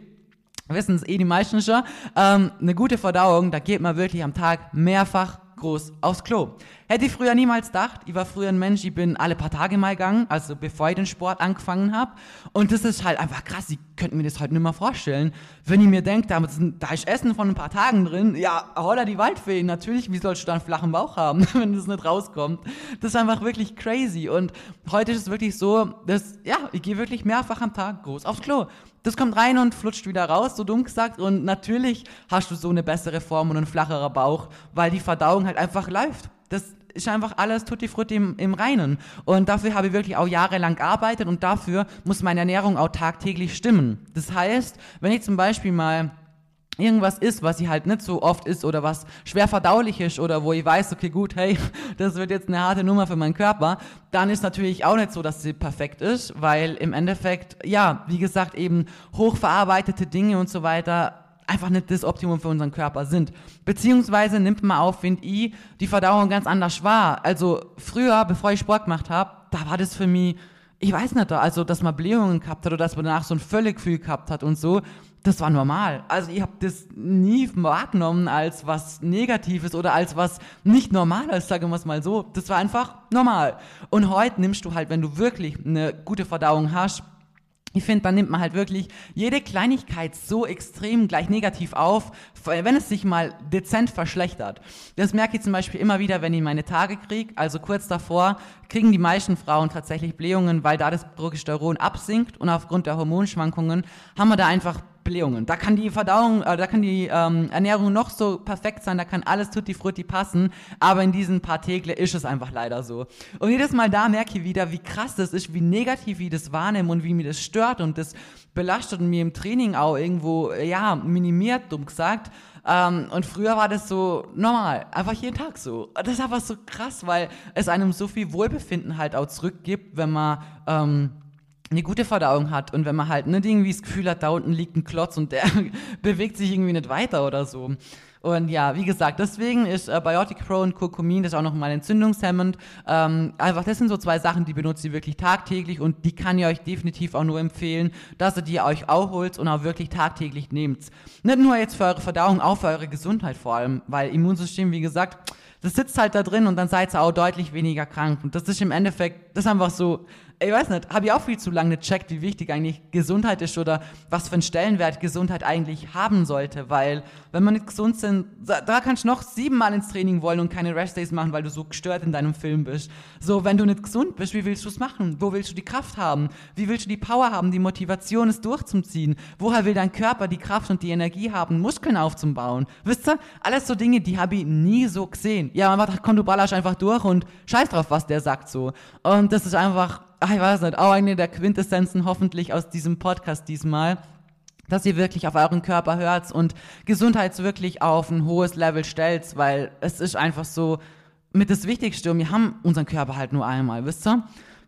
wissen es eh die meisten schon, ähm, eine gute Verdauung, da geht man wirklich am Tag mehrfach groß aufs Klo. Hätte ich früher niemals gedacht. Ich war früher ein Mensch, ich bin alle paar Tage mal gegangen, also bevor ich den Sport angefangen habe. Und das ist halt einfach krass. Ich könnte mir das halt nicht mehr vorstellen. Wenn ich mir denke, da, da ist Essen von ein paar Tagen drin, ja, holla die Waldfee. Natürlich, wie sollst du dann einen flachen Bauch haben, wenn das nicht rauskommt? Das ist einfach wirklich crazy. Und heute ist es wirklich so, dass, ja, ich gehe wirklich mehrfach am Tag groß aufs Klo. Das kommt rein und flutscht wieder raus, so dumm gesagt. Und natürlich hast du so eine bessere Form und einen flacherer Bauch, weil die Verdauung halt einfach läuft. Das ist einfach alles tutti frutti im, im Reinen. Und dafür habe ich wirklich auch jahrelang gearbeitet und dafür muss meine Ernährung auch tagtäglich stimmen. Das heißt, wenn ich zum Beispiel mal irgendwas ist, was sie halt nicht so oft ist oder was schwer verdaulich ist oder wo ich weiß, okay, gut, hey, das wird jetzt eine harte Nummer für meinen Körper, dann ist natürlich auch nicht so, dass sie perfekt ist, weil im Endeffekt, ja, wie gesagt, eben hochverarbeitete Dinge und so weiter einfach nicht das Optimum für unseren Körper sind. Beziehungsweise nimmt man auf, finde ich, die Verdauung ganz anders wahr. Also früher, bevor ich Sport gemacht habe, da war das für mich, ich weiß nicht, also dass man Blähungen gehabt hat oder dass man danach so ein Völlegefühl gehabt hat und so, das war normal. Also ich habe das nie wahrgenommen als was Negatives oder als was nicht Normales, sagen wir es mal so. Das war einfach normal. Und heute nimmst du halt, wenn du wirklich eine gute Verdauung hast, ich finde, dann nimmt man halt wirklich jede Kleinigkeit so extrem gleich negativ auf, wenn es sich mal dezent verschlechtert. Das merke ich zum Beispiel immer wieder, wenn ich meine Tage kriege. Also kurz davor kriegen die meisten Frauen tatsächlich Blähungen, weil da das Progesteron absinkt und aufgrund der Hormonschwankungen haben wir da einfach Blähungen. Da kann die Verdauung, äh, da kann die ähm, Ernährung noch so perfekt sein, da kann alles tutti frutti passen, aber in diesen paar Tägle ist es einfach leider so. Und jedes Mal da merke ich wieder, wie krass das ist, wie negativ ich das wahrnehme und wie mir das stört und das belastet und mir im Training auch irgendwo, ja, minimiert, dumm gesagt. Ähm, und früher war das so normal, einfach jeden Tag so. Das ist einfach so krass, weil es einem so viel Wohlbefinden halt auch zurückgibt, wenn man ähm, eine gute Verdauung hat und wenn man halt nicht irgendwie das Gefühl hat, da unten liegt ein Klotz und der bewegt sich irgendwie nicht weiter oder so. Und ja, wie gesagt, deswegen ist äh, Biotic Pro und Kurkumin, das ist auch nochmal entzündungshemmend. Ähm, einfach, das sind so zwei Sachen, die benutzt ihr wirklich tagtäglich und die kann ich euch definitiv auch nur empfehlen, dass ihr die euch auch holt und auch wirklich tagtäglich nehmt. Nicht nur jetzt für eure Verdauung, auch für eure Gesundheit vor allem, weil Immunsystem, wie gesagt, das sitzt halt da drin und dann seid ihr auch deutlich weniger krank. Und das ist im Endeffekt, das ist einfach so ich weiß nicht, habe ich auch viel zu lange gecheckt, wie wichtig eigentlich Gesundheit ist oder was für einen Stellenwert Gesundheit eigentlich haben sollte, weil wenn man nicht gesund sind, da kannst du noch siebenmal ins Training wollen und keine Restdays machen, weil du so gestört in deinem Film bist. So, wenn du nicht gesund bist, wie willst du es machen? Wo willst du die Kraft haben? Wie willst du die Power haben, die Motivation, es durchzuziehen? Woher will dein Körper die Kraft und die Energie haben, Muskeln aufzubauen? Wisst ihr, alles so Dinge, die habe ich nie so gesehen. Ja, man macht, komm, du ballerst einfach durch und scheiß drauf, was der sagt so. Und das ist einfach ach, ich weiß nicht, auch eine der Quintessenzen hoffentlich aus diesem Podcast diesmal, dass ihr wirklich auf euren Körper hört und Gesundheit wirklich auf ein hohes Level stellt, weil es ist einfach so mit das Wichtigste und wir haben unseren Körper halt nur einmal, wisst ihr?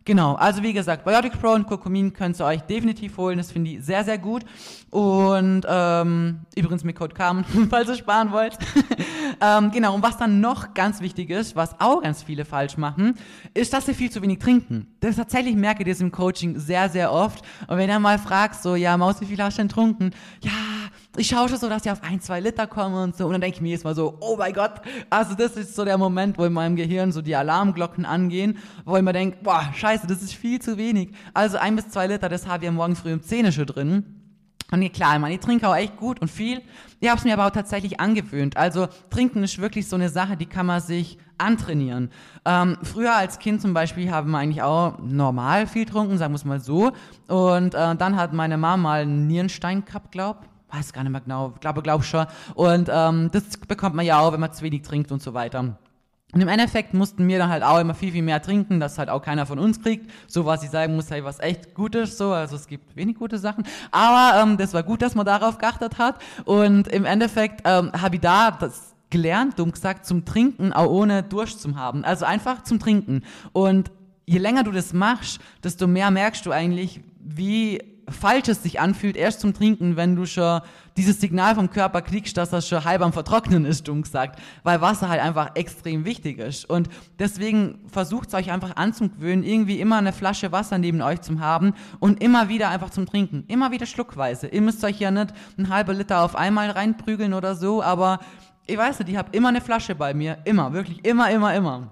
Genau, also wie gesagt, Biotic Pro und Kurkumin könnt ihr euch definitiv holen, das finde ich sehr, sehr gut. Und ähm, übrigens mit Code Carmen, falls ihr sparen wollt. ähm, genau, und was dann noch ganz wichtig ist, was auch ganz viele falsch machen, ist, dass sie viel zu wenig trinken. Das tatsächlich merke ich das im Coaching sehr, sehr oft. Und wenn ihr mal fragt, so, ja, Maus, wie viel hast du denn getrunken? Ja, ich schaue schon so, dass ich auf ein, zwei Liter komme und so. Und dann denke ich mir jetzt mal so, oh mein Gott. Also das ist so der Moment, wo in meinem Gehirn so die Alarmglocken angehen, wo ich mir denke, boah, scheiße, das ist viel zu wenig. Also ein bis zwei Liter, das habe ich am Morgen früh im Zähnische drin. Und ja, klar, meine, ich trinke auch echt gut und viel. Ich habe es mir aber auch tatsächlich angewöhnt. Also trinken ist wirklich so eine Sache, die kann man sich antrainieren. Ähm, früher als Kind zum Beispiel haben wir eigentlich auch normal viel getrunken, sagen wir es mal so. Und äh, dann hat meine Mama mal einen Nierenstein gehabt, glaub weiß gar nicht mehr genau, glaube, glaube schon. Und ähm, das bekommt man ja auch, wenn man zu wenig trinkt und so weiter. Und im Endeffekt mussten wir dann halt auch immer viel, viel mehr trinken, dass halt auch keiner von uns kriegt. So was ich sagen muss, hey, was echt Gutes, so. Also es gibt wenig gute Sachen. Aber ähm, das war gut, dass man darauf geachtet hat. Und im Endeffekt ähm, habe ich da das gelernt, dumm gesagt, zum Trinken, auch ohne Durst zu haben. Also einfach zum Trinken. Und je länger du das machst, desto mehr merkst du eigentlich, wie falsch es sich anfühlt, erst zum Trinken, wenn du schon dieses Signal vom Körper kriegst, dass das schon halb am Vertrocknen ist, dumm gesagt, weil Wasser halt einfach extrem wichtig ist. Und deswegen versucht es euch einfach anzugewöhnen, irgendwie immer eine Flasche Wasser neben euch zu haben und immer wieder einfach zum Trinken. Immer wieder schluckweise. Ihr müsst euch ja nicht einen halben Liter auf einmal reinprügeln oder so, aber ich weiß nicht, ich habe immer eine Flasche bei mir. Immer, wirklich immer, immer, immer.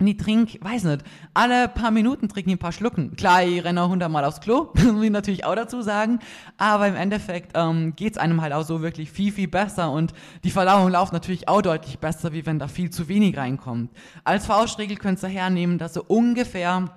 Und ich trinke, weiß nicht, alle paar Minuten trinke ich ein paar Schlucken. Klar, ich renne auch hundertmal aufs Klo, muss ich natürlich auch dazu sagen. Aber im Endeffekt ähm, geht es einem halt auch so wirklich viel, viel besser. Und die Verdauung läuft natürlich auch deutlich besser, wie wenn da viel zu wenig reinkommt. Als Faustregel könnt ihr hernehmen, dass ihr ungefähr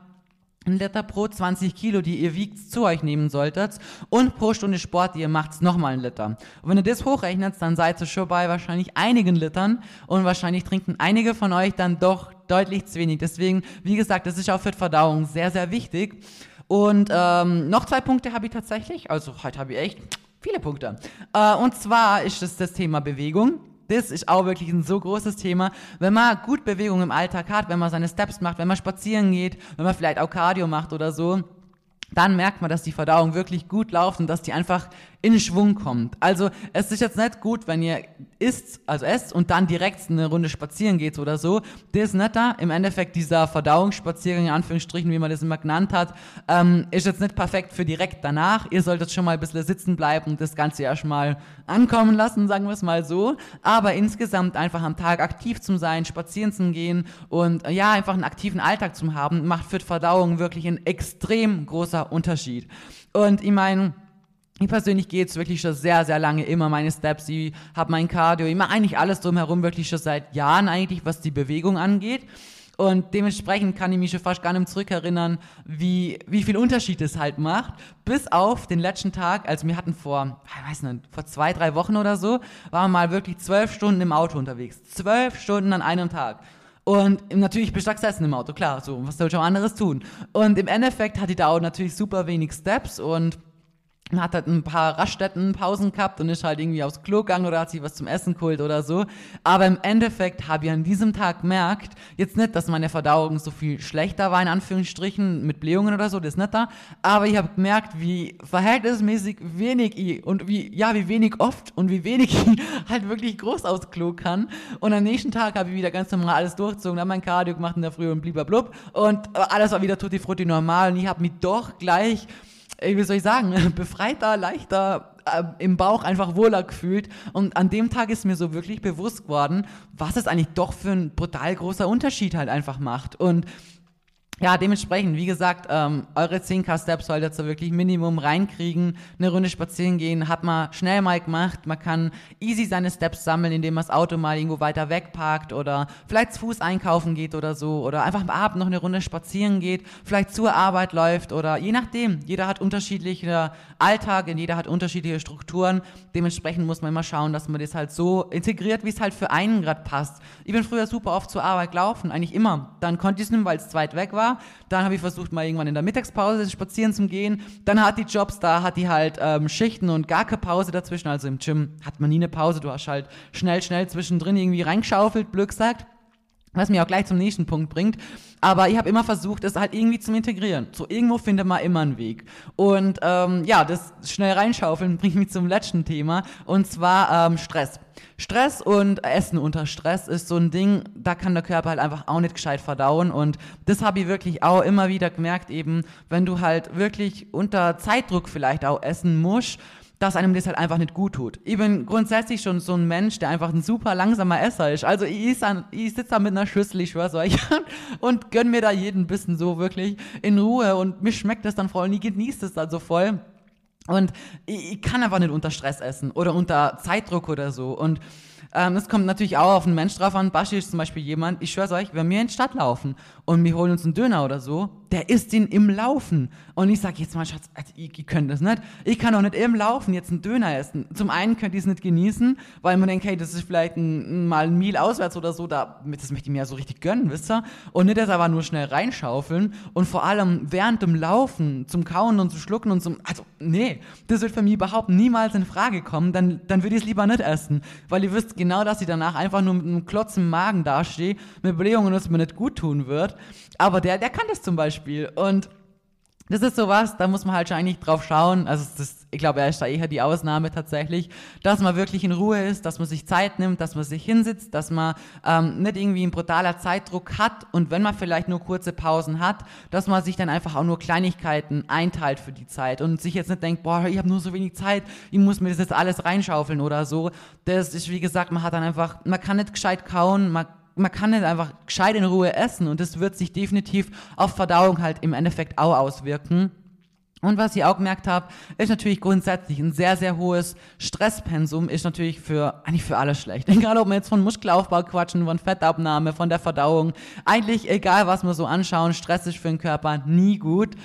ein Liter pro 20 Kilo, die ihr wiegt, zu euch nehmen solltet und pro Stunde Sport, die ihr macht, nochmal ein Liter. Und wenn ihr das hochrechnet, dann seid ihr schon bei wahrscheinlich einigen Litern und wahrscheinlich trinken einige von euch dann doch deutlich zu wenig. Deswegen, wie gesagt, das ist auch für die Verdauung sehr, sehr wichtig. Und ähm, noch zwei Punkte habe ich tatsächlich, also heute habe ich echt Viele Punkte. Äh, und zwar ist es das Thema Bewegung. Das ist auch wirklich ein so großes Thema. Wenn man gut Bewegung im Alltag hat, wenn man seine Steps macht, wenn man spazieren geht, wenn man vielleicht auch Cardio macht oder so, dann merkt man, dass die Verdauung wirklich gut läuft und dass die einfach in Schwung kommt. Also es ist jetzt nicht gut, wenn ihr isst, also esst und dann direkt eine Runde spazieren geht oder so. Das ist nicht da. Im Endeffekt dieser Verdauungsspaziergang, in Anführungsstrichen, wie man das immer genannt hat, ähm, ist jetzt nicht perfekt für direkt danach. Ihr solltet schon mal ein bisschen sitzen bleiben und das Ganze erstmal ankommen lassen, sagen wir es mal so. Aber insgesamt einfach am Tag aktiv zu sein, spazieren zu gehen und ja, einfach einen aktiven Alltag zu haben, macht für die Verdauung wirklich ein extrem großer Unterschied. Und ich meine, ich persönlich gehe jetzt wirklich schon sehr, sehr lange immer meine Steps, ich habe mein Cardio, ich mache eigentlich alles drumherum wirklich schon seit Jahren eigentlich, was die Bewegung angeht. Und dementsprechend kann ich mich schon fast gar nicht zurückerinnern, wie, wie viel Unterschied es halt macht. Bis auf den letzten Tag, also wir hatten vor, ich weiß nicht, vor zwei, drei Wochen oder so, waren wir mal wirklich zwölf Stunden im Auto unterwegs. Zwölf Stunden an einem Tag. Und natürlich du essen im Auto, klar, so, was soll ich auch anderes tun? Und im Endeffekt hat die da auch natürlich super wenig Steps und hat halt ein paar Raststätten Pausen gehabt und ist halt irgendwie aufs Klo gegangen oder hat sich was zum Essen geholt oder so. Aber im Endeffekt habe ich an diesem Tag gemerkt, jetzt nicht, dass meine Verdauung so viel schlechter war, in Anführungsstrichen, mit Blähungen oder so, das ist nicht da. Aber ich habe gemerkt, wie verhältnismäßig wenig ich und wie, ja, wie wenig oft und wie wenig ich halt wirklich groß aufs Klo kann. Und am nächsten Tag habe ich wieder ganz normal alles durchgezogen, habe mein Cardio gemacht in der Früh und blub und alles war wieder tutti frutti normal und ich habe mich doch gleich wie soll ich sagen, befreiter, leichter, äh, im Bauch einfach wohler gefühlt. Und an dem Tag ist mir so wirklich bewusst geworden, was es eigentlich doch für ein brutal großer Unterschied halt einfach macht. Und ja, dementsprechend, wie gesagt, ähm, eure 10k-Steps solltet ihr wirklich Minimum reinkriegen. Eine Runde spazieren gehen, hat man schnell mal gemacht. Man kann easy seine Steps sammeln, indem man das Auto mal irgendwo weiter wegparkt oder vielleicht zu Fuß einkaufen geht oder so. Oder einfach am Abend noch eine Runde spazieren geht, vielleicht zur Arbeit läuft oder je nachdem. Jeder hat unterschiedliche Alltag, jeder hat unterschiedliche Strukturen. Dementsprechend muss man immer schauen, dass man das halt so integriert, wie es halt für einen gerade passt. Ich bin früher super oft zur Arbeit gelaufen, eigentlich immer. Dann konnte ich es nicht, weil es weit weg war. Dann habe ich versucht, mal irgendwann in der Mittagspause spazieren zu gehen. Dann hat die Jobs da, hat die halt ähm, Schichten und gar keine Pause dazwischen. Also im Gym hat man nie eine Pause. Du hast halt schnell, schnell zwischendrin irgendwie reingeschaufelt, Glück sagt. Was mich auch gleich zum nächsten Punkt bringt. Aber ich habe immer versucht, es halt irgendwie zu integrieren. So irgendwo findet man immer einen Weg. Und ähm, ja, das schnell reinschaufeln bringt mich zum letzten Thema. Und zwar ähm, Stress. Stress und Essen unter Stress ist so ein Ding, da kann der Körper halt einfach auch nicht gescheit verdauen. Und das habe ich wirklich auch immer wieder gemerkt, eben, wenn du halt wirklich unter Zeitdruck vielleicht auch essen musst, dass einem das halt einfach nicht gut tut. Ich bin grundsätzlich schon so ein Mensch, der einfach ein super langsamer Esser ist. Also ich, ich sitze da mit einer Schüssel, ich schwör's euch, und gönn mir da jeden Bissen so wirklich in Ruhe und mir schmeckt das dann voll und ich genieße es dann so voll. Und ich, ich kann einfach nicht unter Stress essen oder unter Zeitdruck oder so. Und ähm, es kommt natürlich auch auf einen Mensch drauf an. Baschi ist zum Beispiel jemand, ich schwör's euch, wenn wir in die Stadt laufen und wir holen uns einen Döner oder so, der isst den im Laufen. Und ich sag jetzt mal, Schatz, also ich, ich könnte das nicht. Ich kann auch nicht im Laufen jetzt einen Döner essen. Zum einen könnt ihr es nicht genießen, weil man denkt, hey, das ist vielleicht ein, mal ein Meal auswärts oder so, da, das möchte ich mir ja so richtig gönnen, wisst ihr? Und nicht das aber nur schnell reinschaufeln und vor allem während dem Laufen zum Kauen und zum Schlucken und zum, also, nee, das wird für mich überhaupt niemals in Frage kommen, dann, dann würde ich es lieber nicht essen, weil ihr wisst genau, dass ich danach einfach nur mit einem Klotz im Magen dastehe, mit Blähungen, dass es mir nicht gut tun wird. Aber der, der kann das zum Beispiel. Und das ist sowas, da muss man halt schon eigentlich drauf schauen. Also das, ich glaube, er ist da eher die Ausnahme tatsächlich, dass man wirklich in Ruhe ist, dass man sich Zeit nimmt, dass man sich hinsitzt, dass man ähm, nicht irgendwie ein brutaler Zeitdruck hat und wenn man vielleicht nur kurze Pausen hat, dass man sich dann einfach auch nur Kleinigkeiten einteilt für die Zeit und sich jetzt nicht denkt, boah, ich habe nur so wenig Zeit, ich muss mir das jetzt alles reinschaufeln oder so. Das ist wie gesagt, man hat dann einfach, man kann nicht gescheit kauen, man man kann nicht einfach gescheit in Ruhe essen und das wird sich definitiv auf Verdauung halt im Endeffekt auch auswirken. Und was ich auch gemerkt habe, ist natürlich grundsätzlich ein sehr, sehr hohes Stresspensum, ist natürlich für, eigentlich für alles schlecht. Egal, ob wir jetzt von Muskelaufbau quatschen, von Fettabnahme, von der Verdauung, eigentlich egal, was wir so anschauen, Stress ist für den Körper nie gut.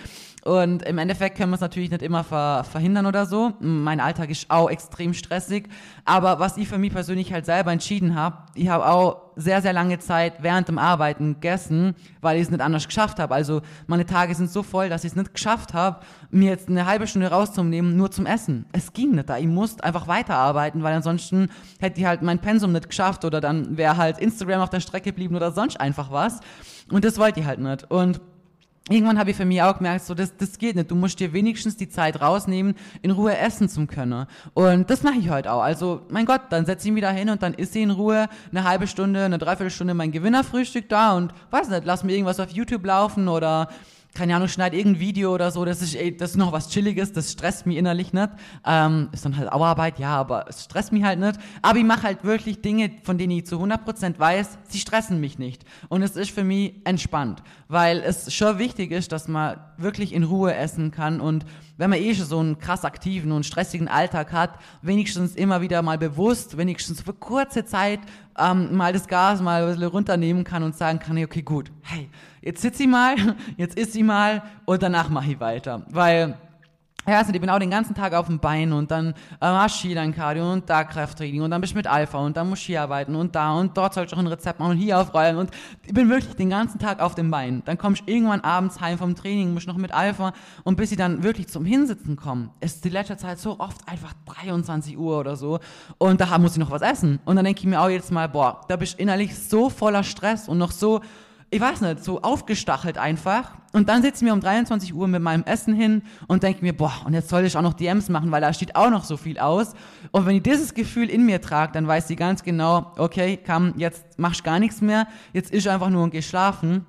Und im Endeffekt können wir es natürlich nicht immer ver verhindern oder so. Mein Alltag ist auch extrem stressig. Aber was ich für mich persönlich halt selber entschieden habe, ich habe auch sehr, sehr lange Zeit während dem Arbeiten gegessen, weil ich es nicht anders geschafft habe. Also meine Tage sind so voll, dass ich es nicht geschafft habe, mir jetzt eine halbe Stunde rauszunehmen, nur zum Essen. Es ging nicht da. Ich musste einfach weiterarbeiten, weil ansonsten hätte ich halt mein Pensum nicht geschafft oder dann wäre halt Instagram auf der Strecke geblieben oder sonst einfach was. Und das wollte ich halt nicht. Und irgendwann habe ich für mich auch gemerkt, so das, das geht nicht. Du musst dir wenigstens die Zeit rausnehmen, in Ruhe essen zu können. Und das mache ich heute auch. Also, mein Gott, dann setze ich mich da hin und dann isst ich in Ruhe eine halbe Stunde, eine Dreiviertelstunde mein Gewinnerfrühstück da und weiß nicht, lass mir irgendwas auf YouTube laufen oder keine Ahnung, schneid irgendein Video oder so, das ist, ey, das ist noch was Chilliges, das stresst mich innerlich nicht. Ähm, ist dann halt Auarbeit, ja, aber es stresst mich halt nicht. Aber ich mache halt wirklich Dinge, von denen ich zu 100% weiß, sie stressen mich nicht. Und es ist für mich entspannt, weil es schon wichtig ist, dass man wirklich in Ruhe essen kann und wenn man eh schon so einen krass aktiven und stressigen Alltag hat, wenigstens immer wieder mal bewusst, wenigstens für kurze Zeit ähm, mal das Gas mal ein bisschen runternehmen kann und sagen kann, okay, gut, hey, jetzt sitze ich mal, jetzt isst ich mal und danach mache ich weiter. Weil ja, ich bin auch den ganzen Tag auf dem Bein und dann äh, machst dann Cardio und da Krafttraining und dann bist du mit Alpha und dann musst du hier arbeiten und da und dort sollst du auch ein Rezept machen und hier aufrollen und ich bin wirklich den ganzen Tag auf dem Bein. Dann kommst du irgendwann abends heim vom Training, musst noch mit Alpha und bis ich dann wirklich zum Hinsitzen komme, ist die letzte Zeit so oft einfach 23 Uhr oder so und da muss ich noch was essen. Und dann denke ich mir auch jetzt mal, boah, da bist du innerlich so voller Stress und noch so ich weiß nicht, so aufgestachelt einfach. Und dann sitze ich mir um 23 Uhr mit meinem Essen hin und denke mir, boah, und jetzt soll ich auch noch DMs machen, weil da steht auch noch so viel aus. Und wenn ich dieses Gefühl in mir trage, dann weiß ich ganz genau, okay, komm, jetzt machst gar nichts mehr, jetzt ist einfach nur und geh schlafen.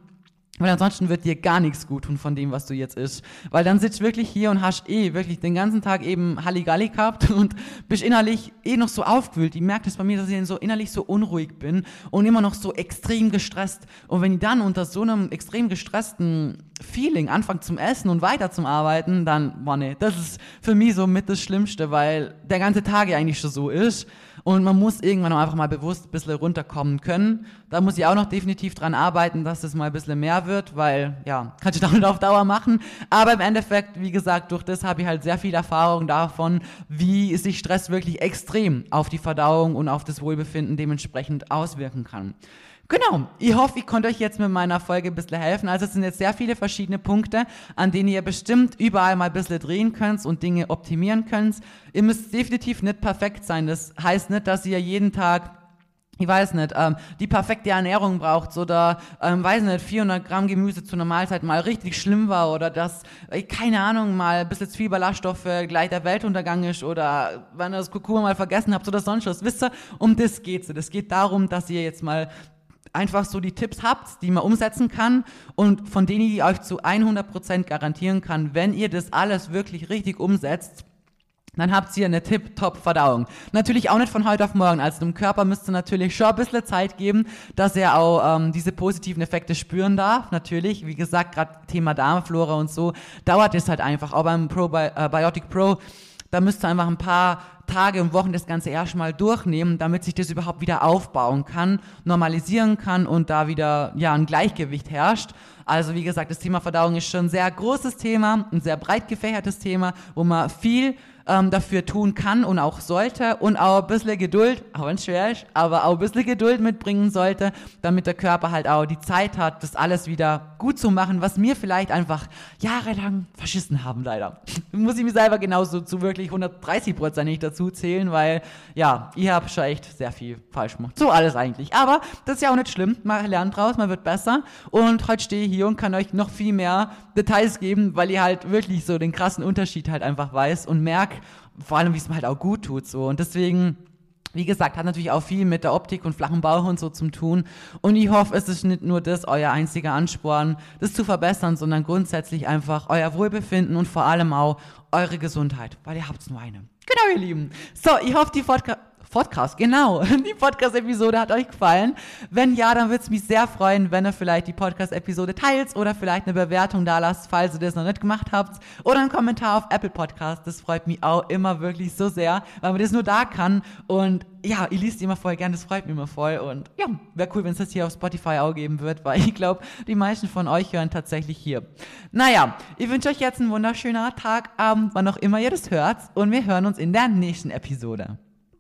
Weil ansonsten wird dir gar nichts gut tun von dem, was du jetzt isst. Weil dann sitzt wirklich hier und hast eh wirklich den ganzen Tag eben Halligalli gehabt und bist innerlich eh noch so aufgewühlt. Ich merke das bei mir, dass ich so innerlich so unruhig bin und immer noch so extrem gestresst. Und wenn ich dann unter so einem extrem gestressten Feeling anfange zum Essen und weiter zum Arbeiten, dann, boah nee, das ist für mich so mit das Schlimmste, weil der ganze Tag ja eigentlich schon so ist. Und man muss irgendwann auch einfach mal bewusst ein bisschen runterkommen können. Da muss ich auch noch definitiv dran arbeiten, dass es mal ein bisschen mehr wird, weil, ja, kann ich damit auf Dauer machen. Aber im Endeffekt, wie gesagt, durch das habe ich halt sehr viel Erfahrung davon, wie sich Stress wirklich extrem auf die Verdauung und auf das Wohlbefinden dementsprechend auswirken kann. Genau, ich hoffe, ich konnte euch jetzt mit meiner Folge ein bisschen helfen. Also es sind jetzt sehr viele verschiedene Punkte, an denen ihr bestimmt überall mal ein bisschen drehen könnt und Dinge optimieren könnt. Ihr müsst definitiv nicht perfekt sein. Das heißt nicht, dass ihr jeden Tag ich weiß nicht, ähm, die perfekte Ernährung braucht oder, ähm, weiß nicht, 400 Gramm Gemüse zu einer Mahlzeit mal richtig schlimm war oder dass, äh, keine Ahnung, mal ein bisschen zu viel Ballaststoffe gleich der Weltuntergang ist oder wenn ihr das Kurkuma mal vergessen habt oder sonst was. Wisst ihr, um das geht's. Es geht darum, dass ihr jetzt mal einfach so die Tipps habt, die man umsetzen kann und von denen ich euch zu 100% garantieren kann, wenn ihr das alles wirklich richtig umsetzt, dann habt ihr eine Tip-Top-Verdauung. Natürlich auch nicht von heute auf morgen. Also dem Körper müsst ihr natürlich schon ein bisschen Zeit geben, dass er auch ähm, diese positiven Effekte spüren darf. Natürlich, wie gesagt, gerade Thema Darmflora und so, dauert es halt einfach. Auch beim Probiotic Pro, da müsst ihr einfach ein paar Tage und Wochen das Ganze erstmal durchnehmen, damit sich das überhaupt wieder aufbauen kann, normalisieren kann und da wieder ja ein Gleichgewicht herrscht. Also wie gesagt, das Thema Verdauung ist schon ein sehr großes Thema, ein sehr breit gefächertes Thema, wo man viel ähm, dafür tun kann und auch sollte und auch ein bisschen Geduld, auch wenn es schwer ist, aber auch ein bisschen Geduld mitbringen sollte, damit der Körper halt auch die Zeit hat, das alles wieder gut zu machen, was mir vielleicht einfach jahrelang verschissen haben, leider. Muss ich mir selber genauso zu wirklich 130 Prozent nicht dazu zählen, weil, ja, ich habe schon echt sehr viel falsch gemacht. So alles eigentlich. Aber das ist ja auch nicht schlimm. Man lernt draus, man wird besser. Und heute stehe ich hier und kann euch noch viel mehr Details geben, weil ihr halt wirklich so den krassen Unterschied halt einfach weiß und merkt, vor allem, wie es mir halt auch gut tut, so. Und deswegen, wie gesagt, hat natürlich auch viel mit der Optik und flachen Bauch und so zu tun. Und ich hoffe, es ist nicht nur das euer einziger Ansporn, das zu verbessern, sondern grundsätzlich einfach euer Wohlbefinden und vor allem auch eure Gesundheit, weil ihr habt nur eine. Genau, ihr Lieben. So, ich hoffe, die Podcast Podcast, genau. Die Podcast-Episode hat euch gefallen. Wenn ja, dann würde es mich sehr freuen, wenn ihr vielleicht die Podcast-Episode teilt oder vielleicht eine Bewertung da lasst, falls ihr das noch nicht gemacht habt. Oder einen Kommentar auf Apple Podcast. Das freut mich auch immer wirklich so sehr, weil man das nur da kann. Und ja, ihr liest immer voll gern, das freut mich immer voll. Und ja, wäre cool, wenn es das hier auf Spotify auch geben wird, weil ich glaube, die meisten von euch hören tatsächlich hier. Naja, ich wünsche euch jetzt einen wunderschönen Tag, Abend, wann auch immer ihr das hört. Und wir hören uns in der nächsten Episode.